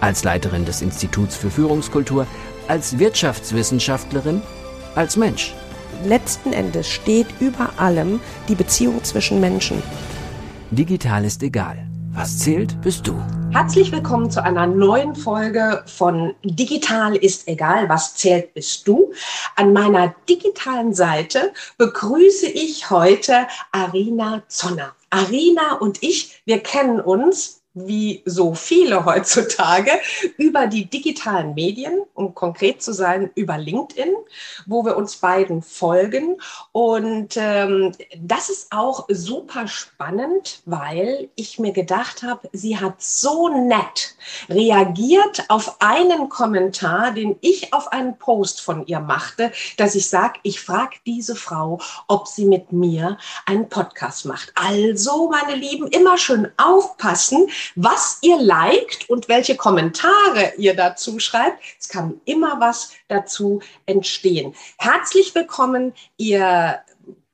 als Leiterin des Instituts für Führungskultur, als Wirtschaftswissenschaftlerin, als Mensch. Letzten Endes steht über allem die Beziehung zwischen Menschen. Digital ist egal. Was zählt, bist du. Herzlich willkommen zu einer neuen Folge von Digital ist egal, was zählt bist du. An meiner digitalen Seite begrüße ich heute Arina Zonner. Arina und ich, wir kennen uns wie so viele heutzutage über die digitalen Medien, um konkret zu sein, über LinkedIn, wo wir uns beiden folgen. Und ähm, das ist auch super spannend, weil ich mir gedacht habe, sie hat so nett reagiert auf einen Kommentar, den ich auf einen Post von ihr machte, dass ich sage, ich frage diese Frau, ob sie mit mir einen Podcast macht. Also, meine Lieben, immer schön aufpassen, was ihr liked und welche Kommentare ihr dazu schreibt. Es kann immer was dazu entstehen. Herzlich willkommen, ihr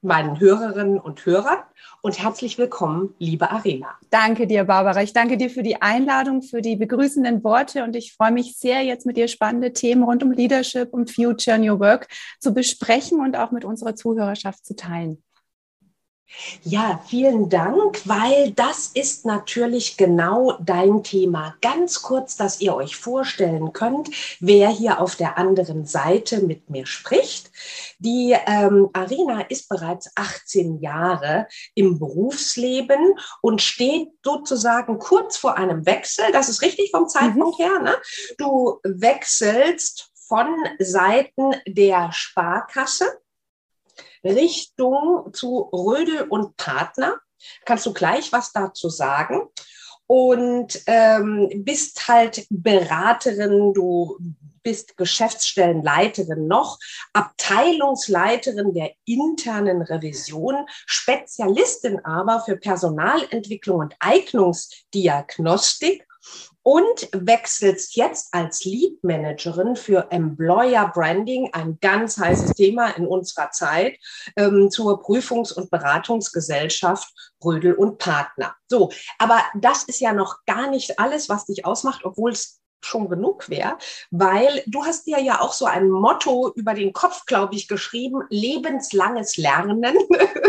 meinen Hörerinnen und Hörern und herzlich willkommen, liebe Arena. Danke dir, Barbara. Ich danke dir für die Einladung, für die begrüßenden Worte und ich freue mich sehr, jetzt mit dir spannende Themen rund um Leadership und Future New Work zu besprechen und auch mit unserer Zuhörerschaft zu teilen. Ja, vielen Dank, weil das ist natürlich genau dein Thema. Ganz kurz, dass ihr euch vorstellen könnt, wer hier auf der anderen Seite mit mir spricht. Die ähm, Arina ist bereits 18 Jahre im Berufsleben und steht sozusagen kurz vor einem Wechsel. Das ist richtig vom Zeitpunkt mhm. her. Ne? Du wechselst von Seiten der Sparkasse Richtung zu Rödel und Partner. Kannst du gleich was dazu sagen? Und ähm, bist halt Beraterin, du bist Geschäftsstellenleiterin noch, Abteilungsleiterin der internen Revision, Spezialistin aber für Personalentwicklung und Eignungsdiagnostik und wechselst jetzt als Lead Managerin für Employer Branding, ein ganz heißes Thema in unserer Zeit, ähm, zur Prüfungs- und Beratungsgesellschaft Rödel und Partner. So, aber das ist ja noch gar nicht alles, was dich ausmacht, obwohl es schon genug wäre, weil du hast dir ja auch so ein Motto über den Kopf, glaube ich, geschrieben, lebenslanges Lernen,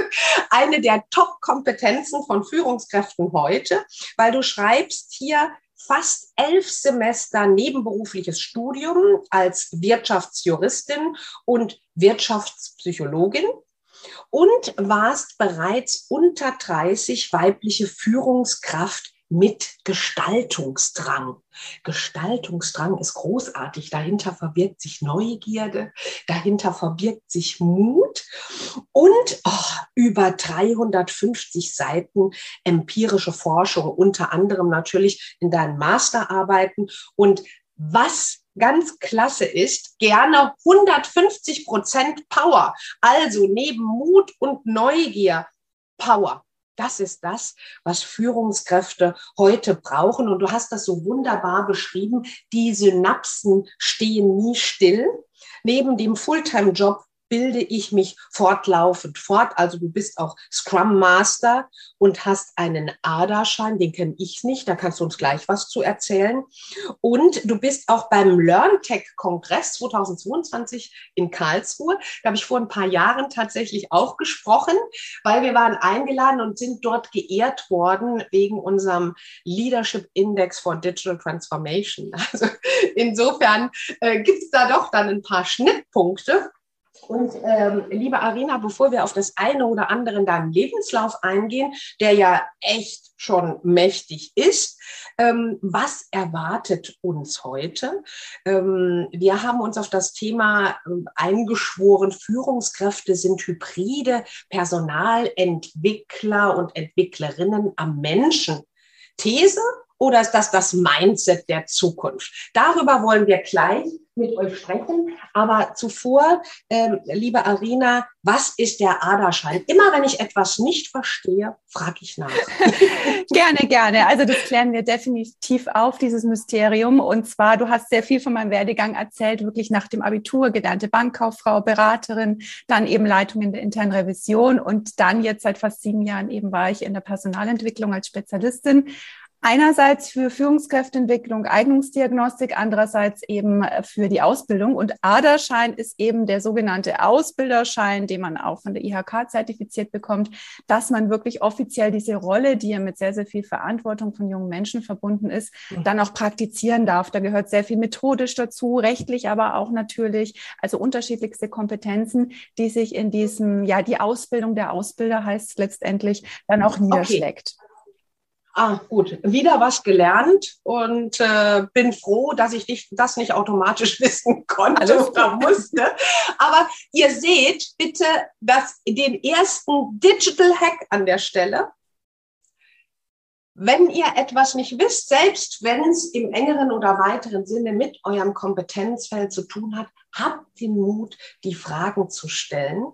eine der Top-Kompetenzen von Führungskräften heute, weil du schreibst hier, fast elf Semester nebenberufliches Studium als Wirtschaftsjuristin und Wirtschaftspsychologin und warst bereits unter 30 weibliche Führungskraft mit Gestaltungsdrang. Gestaltungsdrang ist großartig. Dahinter verbirgt sich Neugierde, dahinter verbirgt sich Mut und oh, über 350 Seiten empirische Forschung, unter anderem natürlich in deinen Masterarbeiten. Und was ganz klasse ist, gerne 150 Prozent Power. Also neben Mut und Neugier Power. Das ist das, was Führungskräfte heute brauchen. Und du hast das so wunderbar beschrieben. Die Synapsen stehen nie still. Neben dem Fulltime-Job bilde ich mich fortlaufend fort. Also du bist auch Scrum Master und hast einen ADA-Schein, den kenne ich nicht, da kannst du uns gleich was zu erzählen. Und du bist auch beim LearnTech-Kongress 2022 in Karlsruhe. Da habe ich vor ein paar Jahren tatsächlich auch gesprochen, weil wir waren eingeladen und sind dort geehrt worden wegen unserem Leadership Index for Digital Transformation. Also insofern äh, gibt es da doch dann ein paar Schnittpunkte. Und ähm, liebe Arina, bevor wir auf das eine oder andere in deinem Lebenslauf eingehen, der ja echt schon mächtig ist, ähm, was erwartet uns heute? Ähm, wir haben uns auf das Thema ähm, eingeschworen, Führungskräfte sind hybride Personalentwickler und Entwicklerinnen am Menschen. These oder ist das das Mindset der Zukunft? Darüber wollen wir gleich mit euch sprechen. Aber zuvor, ähm, liebe Arina, was ist der Aderschein? Immer wenn ich etwas nicht verstehe, frage ich nach. gerne, gerne. Also das klären wir definitiv auf, dieses Mysterium. Und zwar, du hast sehr viel von meinem Werdegang erzählt, wirklich nach dem Abitur, gelernte Bankkauffrau, Beraterin, dann eben Leitung in der internen Revision und dann jetzt seit fast sieben Jahren eben war ich in der Personalentwicklung als Spezialistin Einerseits für Führungskräfteentwicklung, Eignungsdiagnostik, andererseits eben äh, für die Ausbildung. Und ADA-Schein ist eben der sogenannte Ausbilderschein, den man auch von der IHK zertifiziert bekommt, dass man wirklich offiziell diese Rolle, die ja mit sehr, sehr viel Verantwortung von jungen Menschen verbunden ist, mhm. dann auch praktizieren darf. Da gehört sehr viel methodisch dazu, rechtlich aber auch natürlich, also unterschiedlichste Kompetenzen, die sich in diesem, ja, die Ausbildung der Ausbilder heißt letztendlich, dann auch niederschlägt. Okay. Ah, gut, wieder was gelernt und äh, bin froh, dass ich dich, das nicht automatisch wissen konnte oder musste. Aber ihr seht bitte das, den ersten Digital Hack an der Stelle. Wenn ihr etwas nicht wisst, selbst wenn es im engeren oder weiteren Sinne mit eurem Kompetenzfeld zu tun hat, habt den Mut, die Fragen zu stellen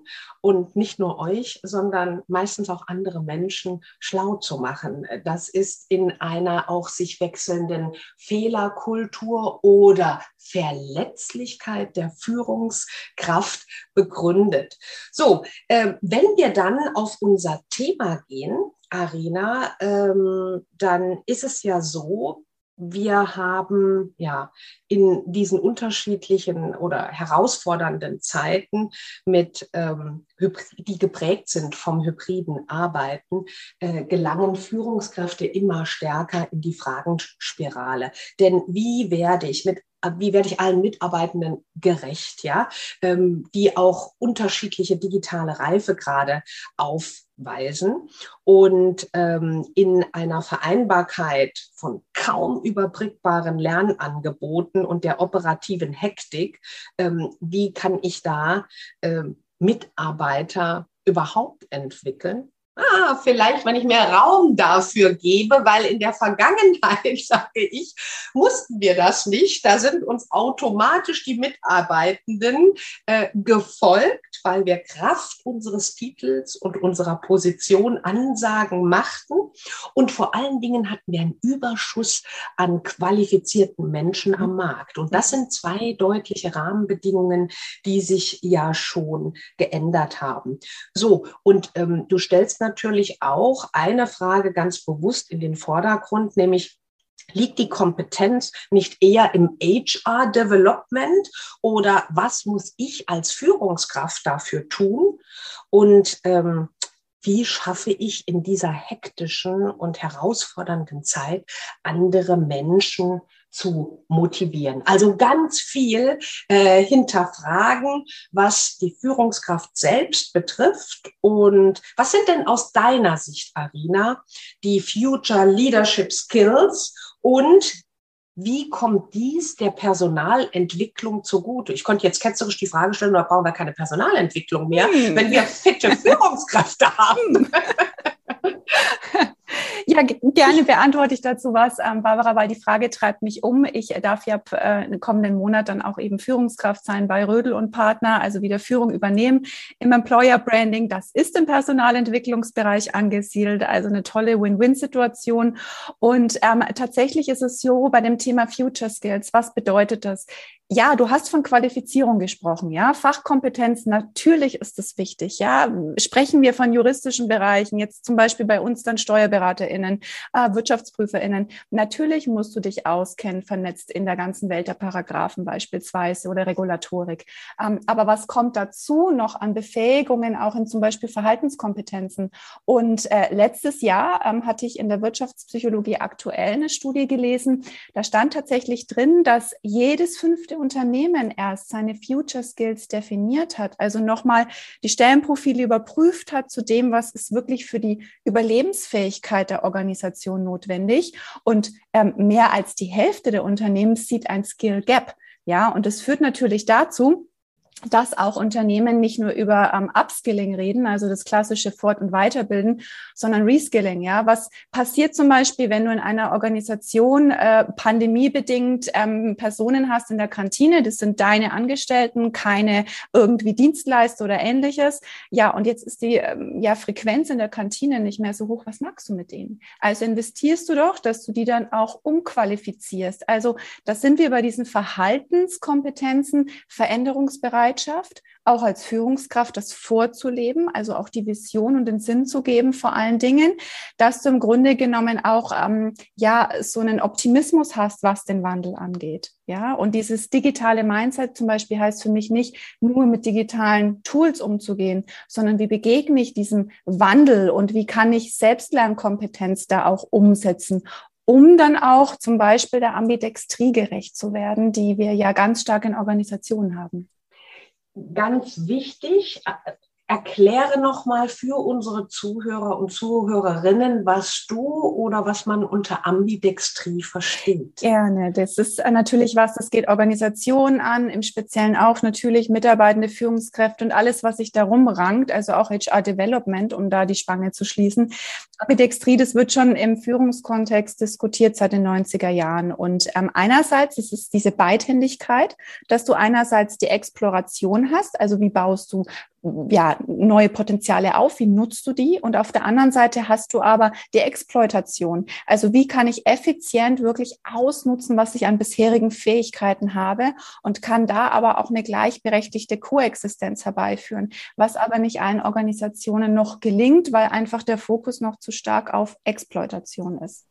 und nicht nur euch, sondern meistens auch andere Menschen schlau zu machen. Das ist in einer auch sich wechselnden Fehlerkultur oder Verletzlichkeit der Führungskraft begründet. So, äh, wenn wir dann auf unser Thema gehen, Arena, ähm, dann ist es ja so, wir haben ja in diesen unterschiedlichen oder herausfordernden Zeiten mit, ähm, die geprägt sind vom hybriden Arbeiten, äh, gelangen Führungskräfte immer stärker in die Fragenspirale. Denn wie werde ich mit wie werde ich allen Mitarbeitenden gerecht, ja, ähm, die auch unterschiedliche digitale Reifegrade aufweisen und ähm, in einer Vereinbarkeit von kaum überbrückbaren Lernangeboten und der operativen Hektik, ähm, wie kann ich da ähm, Mitarbeiter überhaupt entwickeln, ah, vielleicht, wenn ich mehr Raum dafür gebe, weil in der Vergangenheit, sage ich, mussten wir das nicht. Da sind uns automatisch die Mitarbeitenden äh, gefolgt, weil wir Kraft unseres Titels und unserer Position Ansagen machten. Und vor allen Dingen hatten wir einen Überschuss an qualifizierten Menschen am Markt. Und das sind zwei deutliche Rahmenbedingungen, die sich ja schon geändert haben. So, und ähm, du stellst natürlich auch eine Frage ganz bewusst in den Vordergrund, nämlich Liegt die Kompetenz nicht eher im HR-Development oder was muss ich als Führungskraft dafür tun? Und ähm, wie schaffe ich in dieser hektischen und herausfordernden Zeit andere Menschen zu motivieren. Also ganz viel äh, hinterfragen, was die Führungskraft selbst betrifft. Und was sind denn aus deiner Sicht, Arina, die Future Leadership Skills und wie kommt dies der Personalentwicklung zugute? Ich konnte jetzt ketzerisch die Frage stellen, da brauchen wir keine Personalentwicklung mehr, hm. wenn wir fitte Führungskräfte haben. Ja, gerne beantworte ich dazu was, ähm, Barbara, weil die Frage treibt mich um. Ich darf ja äh, im kommenden Monat dann auch eben Führungskraft sein bei Rödel und Partner, also wieder Führung übernehmen im Employer Branding. Das ist im Personalentwicklungsbereich angesiedelt, also eine tolle Win-Win-Situation. Und ähm, tatsächlich ist es so bei dem Thema Future Skills. Was bedeutet das? Ja, du hast von Qualifizierung gesprochen, ja. Fachkompetenz, natürlich ist das wichtig, ja. Sprechen wir von juristischen Bereichen, jetzt zum Beispiel bei uns dann SteuerberaterInnen, äh, WirtschaftsprüferInnen. Natürlich musst du dich auskennen, vernetzt in der ganzen Welt der Paragraphen beispielsweise oder Regulatorik. Ähm, aber was kommt dazu noch an Befähigungen, auch in zum Beispiel Verhaltenskompetenzen? Und äh, letztes Jahr ähm, hatte ich in der Wirtschaftspsychologie aktuell eine Studie gelesen. Da stand tatsächlich drin, dass jedes fünfte Unternehmen erst seine Future Skills definiert hat, also nochmal die Stellenprofile überprüft hat zu dem, was ist wirklich für die Überlebensfähigkeit der Organisation notwendig. Und ähm, mehr als die Hälfte der Unternehmen sieht ein Skill Gap. Ja, und das führt natürlich dazu, dass auch Unternehmen nicht nur über ähm, Upskilling reden, also das klassische Fort- und Weiterbilden, sondern Reskilling. Ja, was passiert zum Beispiel, wenn du in einer Organisation äh, pandemiebedingt ähm, Personen hast in der Kantine? Das sind deine Angestellten, keine irgendwie Dienstleister oder ähnliches. Ja, und jetzt ist die ähm, ja Frequenz in der Kantine nicht mehr so hoch. Was machst du mit denen? Also investierst du doch, dass du die dann auch umqualifizierst. Also das sind wir bei diesen Verhaltenskompetenzen, Veränderungsbereich Bereitschaft, auch als Führungskraft das vorzuleben, also auch die Vision und den Sinn zu geben vor allen Dingen, dass du im Grunde genommen auch ähm, ja so einen Optimismus hast, was den Wandel angeht. Ja, und dieses digitale Mindset zum Beispiel heißt für mich nicht nur mit digitalen Tools umzugehen, sondern wie begegne ich diesem Wandel und wie kann ich Selbstlernkompetenz da auch umsetzen um dann auch zum Beispiel der Ambidextrie gerecht zu werden, die wir ja ganz stark in Organisationen haben ganz wichtig, erkläre nochmal für unsere Zuhörer und Zuhörerinnen, was du oder was man unter Ambidextrie versteht. Gerne. Das ist natürlich was, das geht Organisationen an, im Speziellen auch natürlich mitarbeitende Führungskräfte und alles, was sich darum rankt, also auch HR Development, um da die Spange zu schließen. Ambidextrie, das wird schon im Führungskontext diskutiert seit den 90er Jahren. Und ähm, einerseits ist es diese Beidhändigkeit, dass du einerseits die Exploration hast, also wie baust du ja, neue Potenziale auf? Wie nutzt du die? Und auf der anderen Seite hast du aber die Exploitation. Also wie kann ich effizient wirklich ausnutzen, was ich an bisherigen Fähigkeiten habe und kann da aber auch eine gleichberechtigte Koexistenz herbeiführen, was aber nicht allen Organisationen noch gelingt, weil einfach der Fokus noch zu stark auf Exploitation ist.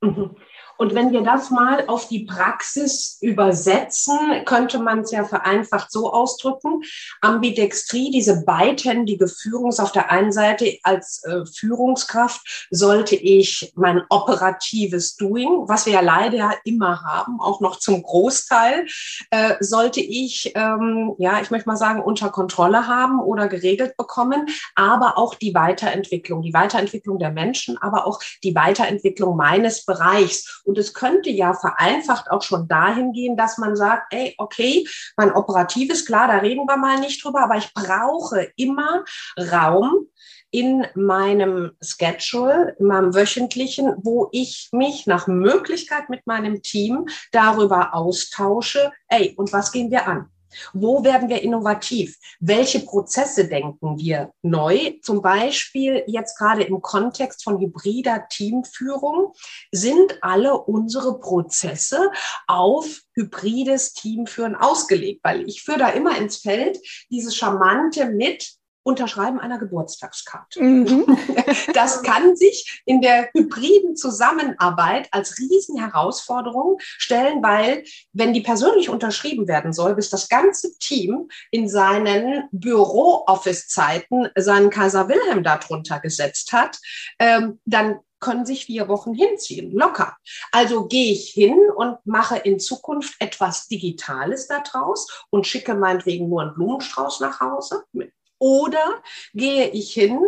Mhm. Und wenn wir das mal auf die Praxis übersetzen, könnte man es ja vereinfacht so ausdrücken. Ambidextrie, diese beidhändige Führung auf der einen Seite als äh, Führungskraft sollte ich mein operatives Doing, was wir ja leider immer haben, auch noch zum Großteil, äh, sollte ich, ähm, ja, ich möchte mal sagen, unter Kontrolle haben oder geregelt bekommen, aber auch die Weiterentwicklung, die Weiterentwicklung der Menschen, aber auch die Weiterentwicklung meines Bereichs und es könnte ja vereinfacht auch schon dahin gehen, dass man sagt, ey, okay, mein operatives, klar, da reden wir mal nicht drüber, aber ich brauche immer Raum, in meinem Schedule, in meinem wöchentlichen, wo ich mich nach Möglichkeit mit meinem Team darüber austausche, ey, und was gehen wir an? Wo werden wir innovativ? Welche Prozesse denken wir neu? Zum Beispiel jetzt gerade im Kontext von hybrider Teamführung sind alle unsere Prozesse auf hybrides Teamführen ausgelegt, weil ich führe da immer ins Feld dieses charmante mit Unterschreiben einer Geburtstagskarte. Mhm. Das kann sich in der hybriden Zusammenarbeit als Riesenherausforderung stellen, weil wenn die persönlich unterschrieben werden soll, bis das ganze Team in seinen Büro-Office-Zeiten seinen Kaiser Wilhelm darunter gesetzt hat, ähm, dann können sich vier Wochen hinziehen, locker. Also gehe ich hin und mache in Zukunft etwas Digitales daraus und schicke meinetwegen nur einen Blumenstrauß nach Hause mit oder gehe ich hin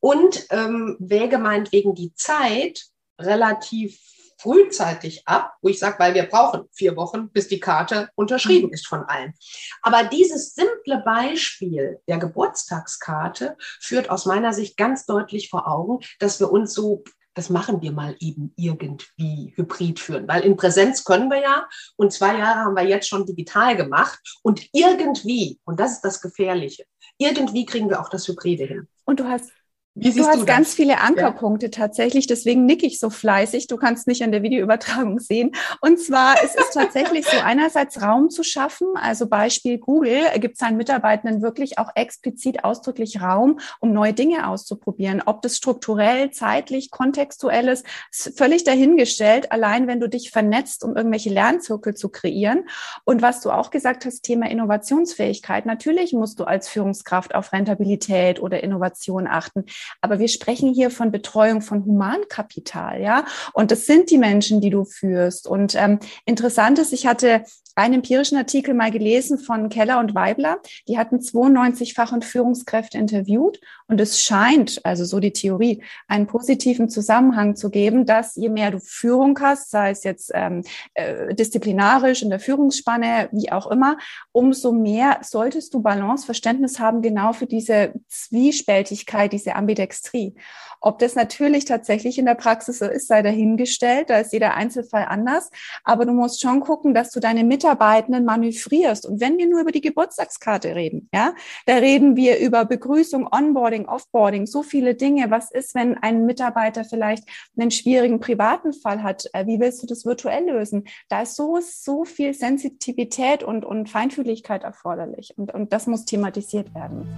und ähm, wäge meinetwegen die Zeit relativ frühzeitig ab, wo ich sage, weil wir brauchen vier Wochen, bis die Karte unterschrieben ist von allen. Aber dieses simple Beispiel der Geburtstagskarte führt aus meiner Sicht ganz deutlich vor Augen, dass wir uns so das machen wir mal eben irgendwie hybrid führen, weil in Präsenz können wir ja und zwei Jahre haben wir jetzt schon digital gemacht und irgendwie, und das ist das Gefährliche, irgendwie kriegen wir auch das Hybride hin. Und du hast wie du hast du ganz viele Ankerpunkte ja. tatsächlich, deswegen nicke ich so fleißig. Du kannst mich an der Videoübertragung sehen. Und zwar es ist es tatsächlich so, einerseits Raum zu schaffen. Also Beispiel Google gibt seinen Mitarbeitenden wirklich auch explizit ausdrücklich Raum, um neue Dinge auszuprobieren. Ob das strukturell, zeitlich, kontextuell ist, ist völlig dahingestellt. Allein wenn du dich vernetzt, um irgendwelche Lernzirkel zu kreieren. Und was du auch gesagt hast, Thema Innovationsfähigkeit. Natürlich musst du als Führungskraft auf Rentabilität oder Innovation achten. Aber wir sprechen hier von Betreuung von Humankapital, ja. Und das sind die Menschen, die du führst. Und ähm, interessant ist, ich hatte einen empirischen Artikel mal gelesen von Keller und Weibler. Die hatten 92 Fach- und Führungskräfte interviewt und es scheint, also so die Theorie, einen positiven Zusammenhang zu geben, dass je mehr du Führung hast, sei es jetzt ähm, äh, disziplinarisch in der Führungsspanne, wie auch immer, umso mehr solltest du Balance, Verständnis haben, genau für diese Zwiespältigkeit, diese Ambidextrie. Ob das natürlich tatsächlich in der Praxis so ist, sei dahingestellt. Da ist jeder Einzelfall anders. Aber du musst schon gucken, dass du deine Mitarbeitenden manövrierst. Und wenn wir nur über die Geburtstagskarte reden, ja, da reden wir über Begrüßung, Onboarding, Offboarding, so viele Dinge. Was ist, wenn ein Mitarbeiter vielleicht einen schwierigen privaten Fall hat? Äh, wie willst du das virtuell lösen? Da ist so, so viel Sensitivität und, und Feinfühligkeit erforderlich. Und, und das muss thematisiert werden.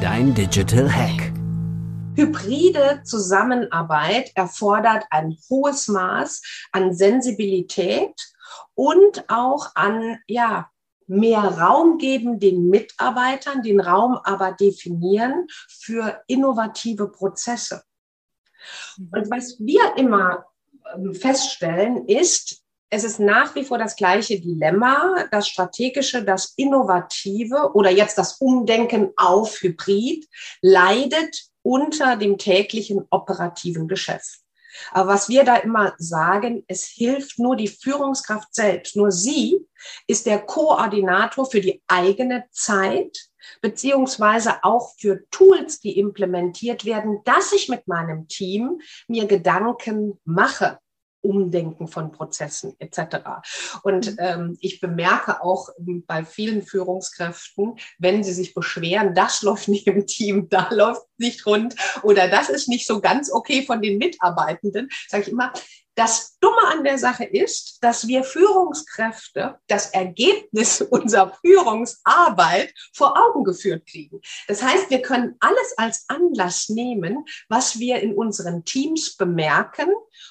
Dein Digital Hack. Hybride Zusammenarbeit erfordert ein hohes Maß an Sensibilität und auch an, ja, mehr Raum geben den Mitarbeitern, den Raum aber definieren für innovative Prozesse. Und was wir immer ähm, feststellen, ist, es ist nach wie vor das gleiche Dilemma, das strategische, das innovative oder jetzt das Umdenken auf Hybrid leidet unter dem täglichen operativen Geschäft. Aber was wir da immer sagen, es hilft nur die Führungskraft selbst. Nur sie ist der Koordinator für die eigene Zeit, beziehungsweise auch für Tools, die implementiert werden, dass ich mit meinem Team mir Gedanken mache. Umdenken von Prozessen etc. Und mhm. ähm, ich bemerke auch bei vielen Führungskräften, wenn sie sich beschweren, das läuft nicht im Team, da läuft nicht rund oder das ist nicht so ganz okay von den Mitarbeitenden, sage ich immer, das Dumme an der Sache ist, dass wir Führungskräfte das Ergebnis unserer Führungsarbeit vor Augen geführt kriegen. Das heißt, wir können alles als Anlass nehmen, was wir in unseren Teams bemerken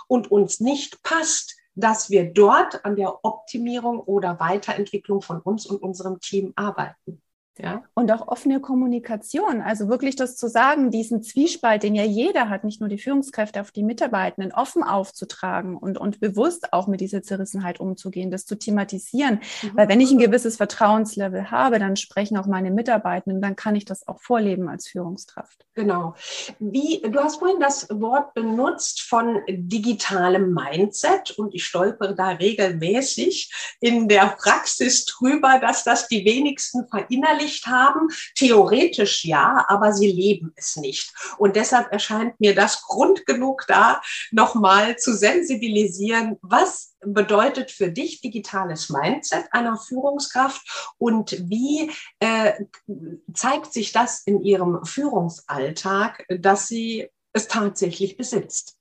und uns nicht passt, dass wir dort an der Optimierung oder Weiterentwicklung von uns und unserem Team arbeiten. Ja. Und auch offene Kommunikation, also wirklich das zu sagen, diesen Zwiespalt, den ja jeder hat, nicht nur die Führungskräfte auf die Mitarbeitenden, offen aufzutragen und, und bewusst auch mit dieser Zerrissenheit umzugehen, das zu thematisieren. Mhm. Weil wenn ich ein gewisses Vertrauenslevel habe, dann sprechen auch meine Mitarbeitenden, dann kann ich das auch vorleben als Führungskraft. Genau. Wie, du hast vorhin das Wort benutzt von digitalem Mindset und ich stolpere da regelmäßig in der Praxis drüber, dass das die wenigsten verinnerlichen verinnerlicht haben? Theoretisch ja, aber sie leben es nicht. Und deshalb erscheint mir das Grund genug da, nochmal zu sensibilisieren, was bedeutet für dich digitales Mindset einer Führungskraft und wie äh, zeigt sich das in ihrem Führungsalltag, dass sie es tatsächlich besitzt?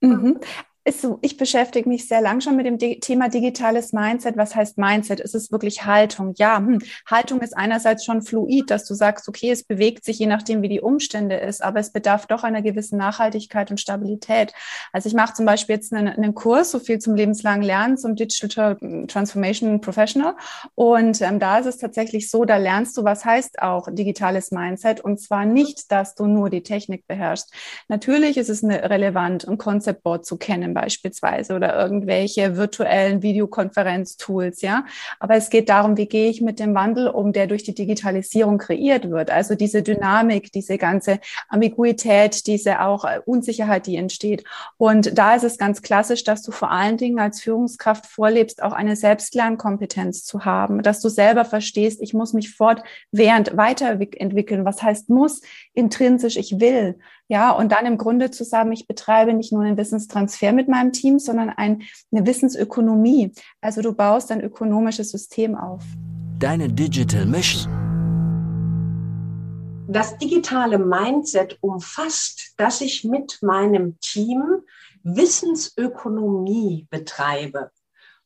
Mhm ist so, ich beschäftige mich sehr lang schon mit dem Thema digitales Mindset. Was heißt Mindset? Ist es wirklich Haltung? Ja, hm. Haltung ist einerseits schon fluid, dass du sagst, okay, es bewegt sich je nachdem, wie die Umstände ist, aber es bedarf doch einer gewissen Nachhaltigkeit und Stabilität. Also ich mache zum Beispiel jetzt einen, einen Kurs, so viel zum lebenslangen Lernen, zum Digital Transformation Professional. Und ähm, da ist es tatsächlich so, da lernst du, was heißt auch digitales Mindset. Und zwar nicht, dass du nur die Technik beherrschst. Natürlich ist es eine relevant, ein Concept-Board zu kennen beispielsweise oder irgendwelche virtuellen Videokonferenztools, ja. Aber es geht darum, wie gehe ich mit dem Wandel um, der durch die Digitalisierung kreiert wird. Also diese Dynamik, diese ganze Ambiguität, diese auch äh, Unsicherheit, die entsteht. Und da ist es ganz klassisch, dass du vor allen Dingen als Führungskraft vorlebst, auch eine Selbstlernkompetenz zu haben, dass du selber verstehst, ich muss mich fortwährend weiterentwickeln. Was heißt muss? Intrinsisch, ich will. Ja, und dann im Grunde zu sagen, ich betreibe nicht nur einen Wissenstransfer mit meinem Team, sondern ein, eine Wissensökonomie. Also du baust ein ökonomisches System auf. Deine Digital Mission. Das digitale Mindset umfasst, dass ich mit meinem Team Wissensökonomie betreibe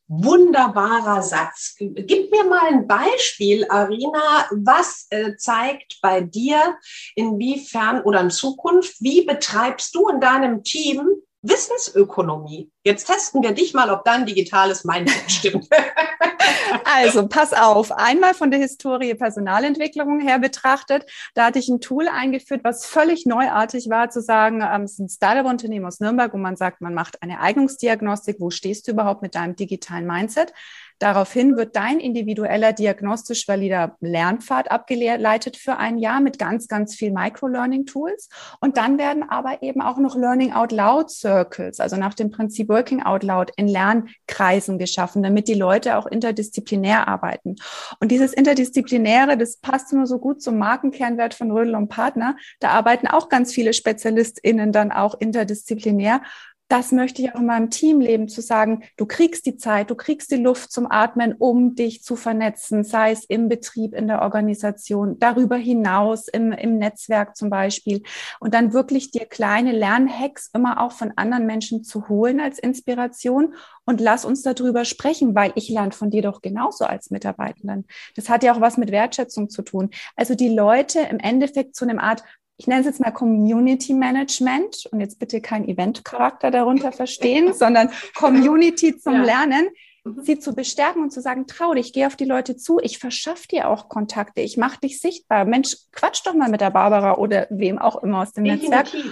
wunderbarer Satz. Gib mir mal ein Beispiel, Arina. Was äh, zeigt bei dir, inwiefern oder in Zukunft, wie betreibst du in deinem Team Wissensökonomie. Jetzt testen wir dich mal, ob dein digitales Mindset stimmt. Also, pass auf. Einmal von der Historie Personalentwicklung her betrachtet. Da hatte ich ein Tool eingeführt, was völlig neuartig war, zu sagen, ähm, es ist ein Startup-Unternehmen aus Nürnberg, wo man sagt, man macht eine Eignungsdiagnostik. Wo stehst du überhaupt mit deinem digitalen Mindset? Daraufhin wird dein individueller diagnostisch valider Lernpfad abgeleitet für ein Jahr mit ganz, ganz viel Microlearning-Tools. Und dann werden aber eben auch noch Learning Out Loud Circles, also nach dem Prinzip Working Out Loud in Lernkreisen geschaffen, damit die Leute auch interdisziplinär arbeiten. Und dieses Interdisziplinäre, das passt nur so gut zum Markenkernwert von Rödel und Partner. Da arbeiten auch ganz viele SpezialistInnen dann auch interdisziplinär das möchte ich auch in meinem Team leben, zu sagen, du kriegst die Zeit, du kriegst die Luft zum Atmen, um dich zu vernetzen, sei es im Betrieb, in der Organisation, darüber hinaus im, im Netzwerk zum Beispiel. Und dann wirklich dir kleine Lernhacks immer auch von anderen Menschen zu holen als Inspiration und lass uns darüber sprechen, weil ich lerne von dir doch genauso als Mitarbeitenden. Das hat ja auch was mit Wertschätzung zu tun. Also die Leute im Endeffekt zu einem Art ich nenne es jetzt mal Community Management und jetzt bitte kein Event-Charakter darunter verstehen, sondern Community zum ja. Lernen, mhm. sie zu bestärken und zu sagen, trau dich, geh auf die Leute zu, ich verschaffe dir auch Kontakte, ich mache dich sichtbar. Mensch, quatsch doch mal mit der Barbara oder wem auch immer aus dem Definitiv. Netzwerk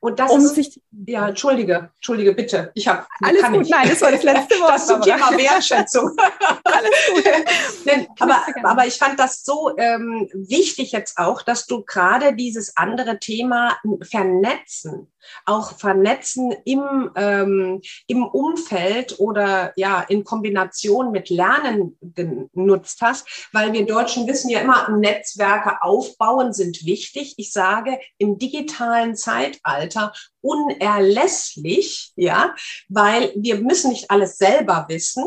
und das um ist, sich, ja, entschuldige, entschuldige, bitte. Ich habe alles gut. Ich. Nein, das war das letzte Wort. Das zum Thema Wertschätzung. alles gut. Denn, aber, aber ich fand das so ähm, wichtig jetzt auch, dass du gerade dieses andere Thema vernetzen auch vernetzen im, ähm, im Umfeld oder ja in Kombination mit Lernen genutzt hast, weil wir Deutschen wissen ja immer, Netzwerke aufbauen sind wichtig. Ich sage im digitalen Zeitalter unerlässlich, ja, weil wir müssen nicht alles selber wissen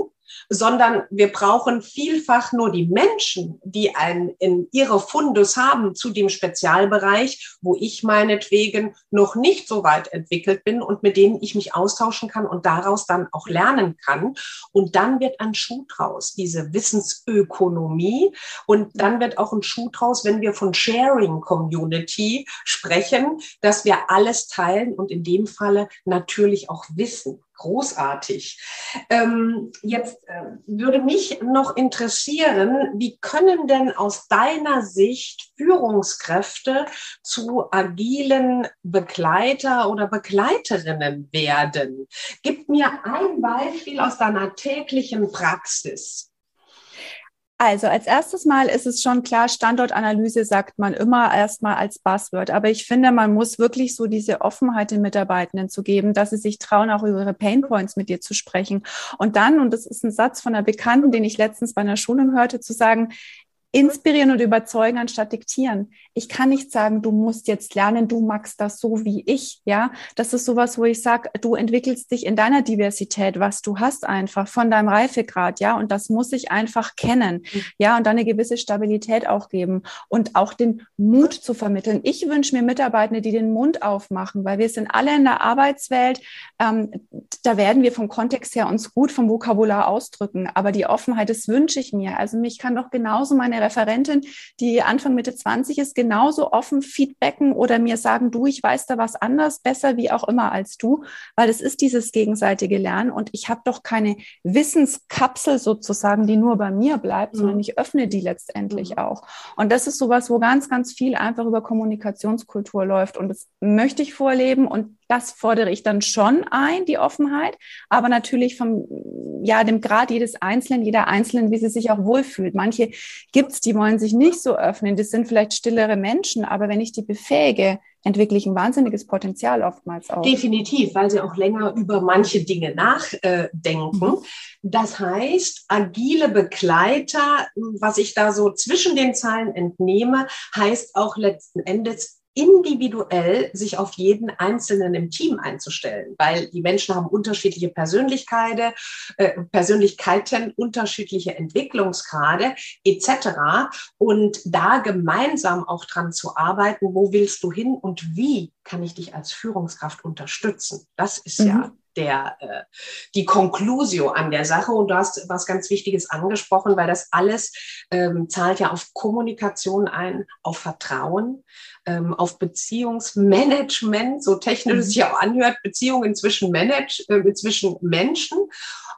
sondern wir brauchen vielfach nur die Menschen, die ein, in ihre Fundus haben zu dem Spezialbereich, wo ich meinetwegen noch nicht so weit entwickelt bin und mit denen ich mich austauschen kann und daraus dann auch lernen kann. Und dann wird ein Schuh draus, diese Wissensökonomie. Und dann wird auch ein Schuh draus, wenn wir von Sharing Community sprechen, dass wir alles teilen und in dem Falle natürlich auch wissen großartig. Ähm, jetzt äh, würde mich noch interessieren, wie können denn aus deiner Sicht Führungskräfte zu agilen Begleiter oder Begleiterinnen werden? Gib mir ein Beispiel aus deiner täglichen Praxis. Also als erstes Mal ist es schon klar, Standortanalyse sagt man immer erstmal als Buzzword. Aber ich finde, man muss wirklich so diese Offenheit den Mitarbeitenden zu geben, dass sie sich trauen, auch über ihre Painpoints mit dir zu sprechen. Und dann, und das ist ein Satz von einer Bekannten, den ich letztens bei einer Schulung hörte, zu sagen, inspirieren und überzeugen anstatt diktieren. Ich kann nicht sagen, du musst jetzt lernen, du magst das so wie ich, ja. Das ist sowas, wo ich sage, du entwickelst dich in deiner Diversität, was du hast einfach von deinem Reifegrad, ja. Und das muss ich einfach kennen, ja. Und dann eine gewisse Stabilität auch geben und auch den Mut zu vermitteln. Ich wünsche mir Mitarbeitende, die den Mund aufmachen, weil wir sind alle in der Arbeitswelt. Ähm, da werden wir vom Kontext her uns gut vom Vokabular ausdrücken. Aber die Offenheit, das wünsche ich mir. Also mich kann doch genauso meine Referentin, die Anfang Mitte 20 ist, genauso offen feedbacken oder mir sagen, du, ich weiß da was anders, besser wie auch immer als du, weil es ist dieses gegenseitige Lernen und ich habe doch keine Wissenskapsel sozusagen, die nur bei mir bleibt, mhm. sondern ich öffne die letztendlich mhm. auch. Und das ist sowas, wo ganz, ganz viel einfach über Kommunikationskultur läuft und das möchte ich vorleben und das fordere ich dann schon ein, die Offenheit, aber natürlich vom, ja, dem Grad jedes Einzelnen, jeder Einzelnen, wie sie sich auch wohlfühlt. Manche gibt's, die wollen sich nicht so öffnen. Das sind vielleicht stillere Menschen, aber wenn ich die befähige, entwickle ich ein wahnsinniges Potenzial oftmals auch. Definitiv, weil sie auch länger über manche Dinge nachdenken. Mhm. Das heißt, agile Begleiter, was ich da so zwischen den Zeilen entnehme, heißt auch letzten Endes individuell sich auf jeden Einzelnen im Team einzustellen, weil die Menschen haben unterschiedliche Persönlichkeiten, äh, Persönlichkeiten, unterschiedliche Entwicklungsgrade etc. Und da gemeinsam auch dran zu arbeiten, wo willst du hin und wie kann ich dich als Führungskraft unterstützen? Das ist mhm. ja der, äh, die Conclusio an der Sache. Und du hast was ganz Wichtiges angesprochen, weil das alles ähm, zahlt ja auf Kommunikation ein, auf Vertrauen, ähm, auf Beziehungsmanagement, so technisch es sich auch anhört, Beziehungen zwischen, Manage, äh, zwischen Menschen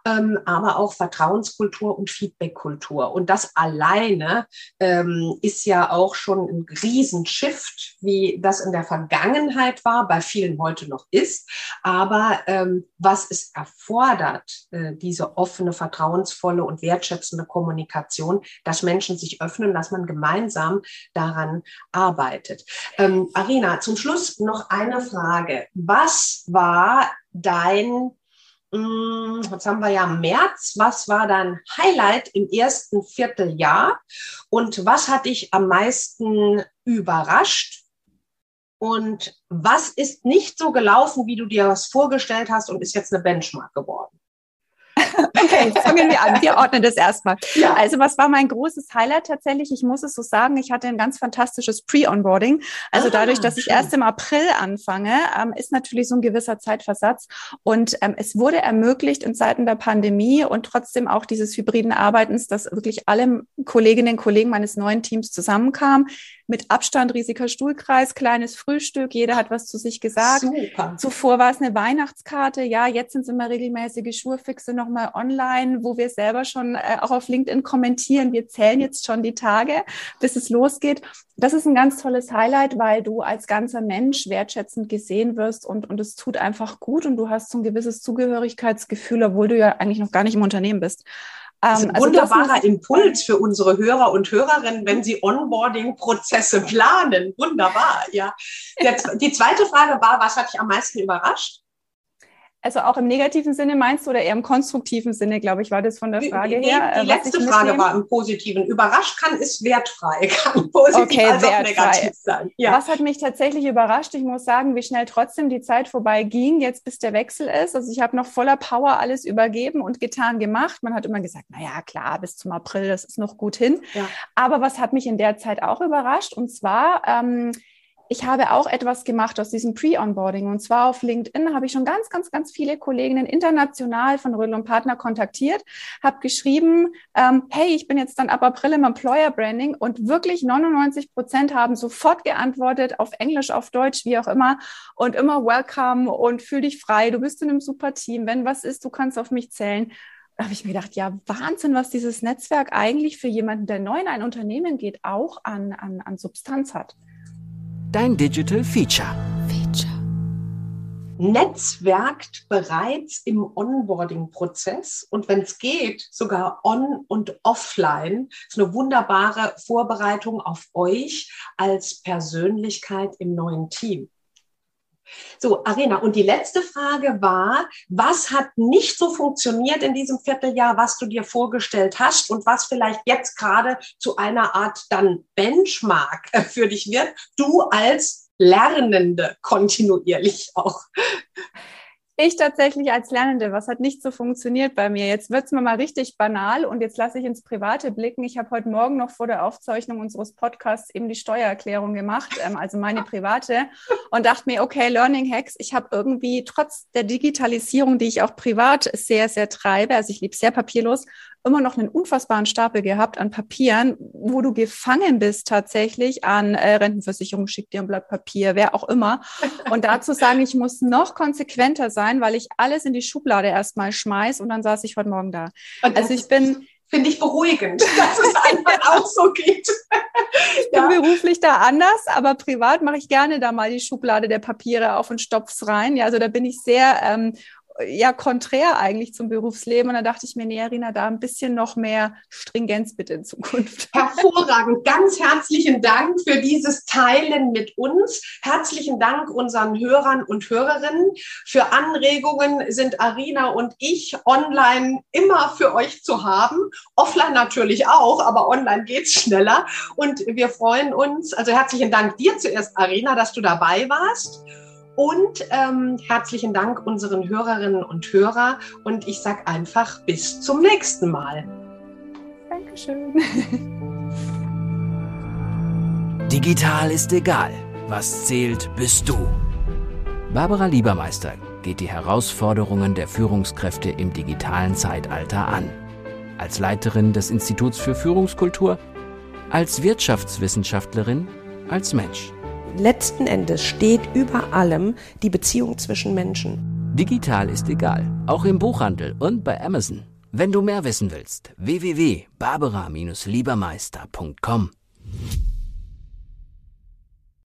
ähm, aber auch Vertrauenskultur und Feedbackkultur. Und das alleine ähm, ist ja auch schon ein Riesenshift, wie das in der Vergangenheit war, bei vielen heute noch ist. Aber ähm, was es erfordert, äh, diese offene, vertrauensvolle und wertschätzende Kommunikation, dass Menschen sich öffnen, dass man gemeinsam daran arbeitet. Ähm, Arina, zum Schluss noch eine Frage. Was war dein jetzt haben wir ja März. Was war dein Highlight im ersten Vierteljahr? Und was hat dich am meisten überrascht? Und was ist nicht so gelaufen, wie du dir was vorgestellt hast und ist jetzt eine Benchmark geworden? Okay, fangen wir an. Wir ordnen das erstmal. Ja. Also, was war mein großes Highlight tatsächlich? Ich muss es so sagen, ich hatte ein ganz fantastisches Pre-Onboarding. Also, ah, dadurch, dass ich schön. erst im April anfange, ähm, ist natürlich so ein gewisser Zeitversatz. Und ähm, es wurde ermöglicht in Zeiten der Pandemie und trotzdem auch dieses hybriden Arbeitens, dass wirklich alle Kolleginnen und Kollegen meines neuen Teams zusammenkamen mit Abstand, riesiger Stuhlkreis, kleines Frühstück, jeder hat was zu sich gesagt. Super. Zuvor war es eine Weihnachtskarte, ja, jetzt sind es immer regelmäßige Schurfixe nochmal online, wo wir selber schon äh, auch auf LinkedIn kommentieren. Wir zählen jetzt schon die Tage, bis es losgeht. Das ist ein ganz tolles Highlight, weil du als ganzer Mensch wertschätzend gesehen wirst und, und es tut einfach gut und du hast so ein gewisses Zugehörigkeitsgefühl, obwohl du ja eigentlich noch gar nicht im Unternehmen bist. Das ist ein also wunderbarer ist Impuls für unsere Hörer und Hörerinnen, wenn sie Onboarding-Prozesse planen. Wunderbar, ja. Jetzt, die zweite Frage war, was hat dich am meisten überrascht? Also auch im negativen Sinne meinst du oder eher im konstruktiven Sinne, glaube ich, war das von der Frage die, her. Die, die letzte Frage war im positiven. Überrascht kann ist wertfrei, kann positiv okay, als wertfrei. negativ sein. Ja. Was hat mich tatsächlich überrascht? Ich muss sagen, wie schnell trotzdem die Zeit vorbei ging, jetzt bis der Wechsel ist. Also ich habe noch voller Power alles übergeben und getan gemacht. Man hat immer gesagt, na ja, klar, bis zum April, das ist noch gut hin. Ja. Aber was hat mich in der Zeit auch überrascht? Und zwar ähm, ich habe auch etwas gemacht aus diesem Pre-Onboarding. Und zwar auf LinkedIn habe ich schon ganz, ganz, ganz viele Kolleginnen international von Rödel und Partner kontaktiert, habe geschrieben, ähm, hey, ich bin jetzt dann ab April im Employer Branding und wirklich 99 Prozent haben sofort geantwortet, auf Englisch, auf Deutsch, wie auch immer und immer welcome und fühl dich frei, du bist in einem super Team, wenn was ist, du kannst auf mich zählen. Da habe ich mir gedacht, ja, Wahnsinn, was dieses Netzwerk eigentlich für jemanden, der neu in ein Unternehmen geht, auch an, an, an Substanz hat dein Digital Feature. Feature. Netzwerkt bereits im Onboarding-Prozess und wenn es geht, sogar on und offline. Das ist eine wunderbare Vorbereitung auf euch als Persönlichkeit im neuen Team. So, Arena. Und die letzte Frage war, was hat nicht so funktioniert in diesem Vierteljahr, was du dir vorgestellt hast und was vielleicht jetzt gerade zu einer Art dann Benchmark für dich wird, du als Lernende kontinuierlich auch? Ich tatsächlich als Lernende, was hat nicht so funktioniert bei mir? Jetzt wird es mir mal richtig banal und jetzt lasse ich ins Private blicken. Ich habe heute Morgen noch vor der Aufzeichnung unseres Podcasts eben die Steuererklärung gemacht, ähm, also meine private, und dachte mir, okay, Learning Hacks, ich habe irgendwie trotz der Digitalisierung, die ich auch privat sehr, sehr treibe, also ich liebe sehr papierlos, immer noch einen unfassbaren Stapel gehabt an Papieren, wo du gefangen bist tatsächlich an äh, Rentenversicherung, schick dir ein Blatt Papier, wer auch immer. Und dazu sagen, ich muss noch konsequenter sein, weil ich alles in die Schublade erstmal schmeiß und dann saß ich heute Morgen da. Also ich bin finde ich beruhigend, dass es einfach auch so geht. Ich bin ja. beruflich da anders, aber privat mache ich gerne da mal die Schublade der Papiere auf und stopf's rein. Ja, also da bin ich sehr ähm, ja konträr eigentlich zum Berufsleben. Und da dachte ich mir, nee, Arina, da ein bisschen noch mehr Stringenz bitte in Zukunft. Hervorragend. Ganz herzlichen Dank für dieses Teilen mit uns. Herzlichen Dank unseren Hörern und Hörerinnen. Für Anregungen sind Arina und ich online immer für euch zu haben. Offline natürlich auch, aber online geht's schneller. Und wir freuen uns. Also herzlichen Dank dir zuerst, Arina, dass du dabei warst. Und ähm, herzlichen Dank unseren Hörerinnen und Hörer. Und ich sage einfach bis zum nächsten Mal. Dankeschön. Digital ist egal. Was zählt, bist du. Barbara Liebermeister geht die Herausforderungen der Führungskräfte im digitalen Zeitalter an. Als Leiterin des Instituts für Führungskultur, als Wirtschaftswissenschaftlerin, als Mensch letzten Endes steht über allem die Beziehung zwischen Menschen. Digital ist egal, auch im Buchhandel und bei Amazon. Wenn du mehr wissen willst, www.barbara-liebermeister.com